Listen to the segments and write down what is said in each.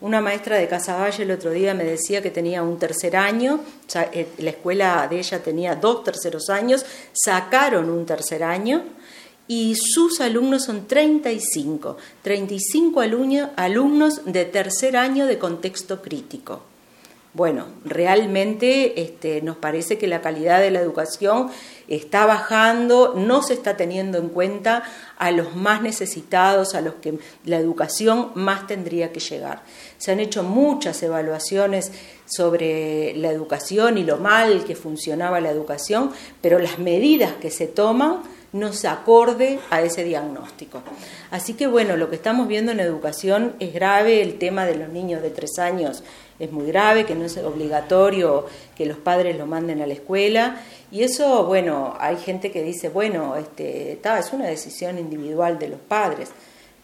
Una maestra de Casaballe el otro día me decía que tenía un tercer año, eh, la escuela de ella tenía dos terceros años, sacaron un tercer año y sus alumnos son 35, 35 alumnos, alumnos de tercer año de contexto crítico. Bueno, realmente este, nos parece que la calidad de la educación está bajando, no se está teniendo en cuenta a los más necesitados, a los que la educación más tendría que llegar. Se han hecho muchas evaluaciones sobre la educación y lo mal que funcionaba la educación, pero las medidas que se toman no se acorde a ese diagnóstico. Así que bueno, lo que estamos viendo en educación es grave, el tema de los niños de tres años es muy grave, que no es obligatorio que los padres lo manden a la escuela. Y eso, bueno, hay gente que dice, bueno, este, es una decisión individual de los padres,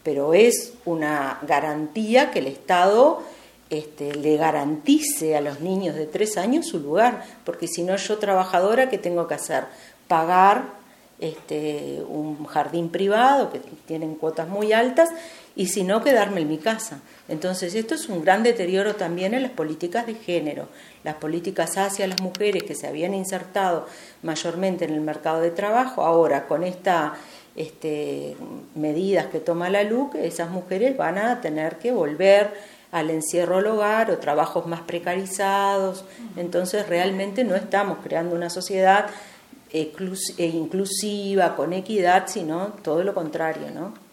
pero es una garantía que el Estado este, le garantice a los niños de tres años su lugar, porque si no yo trabajadora, ¿qué tengo que hacer? Pagar este, un jardín privado que tienen cuotas muy altas y si no quedarme en mi casa. Entonces esto es un gran deterioro también en las políticas de género, las políticas hacia las mujeres que se habían insertado mayormente en el mercado de trabajo, ahora con estas este, medidas que toma la LUC, esas mujeres van a tener que volver al encierro al hogar o trabajos más precarizados. Entonces realmente no estamos creando una sociedad e inclusiva, con equidad, sino todo lo contrario, ¿no?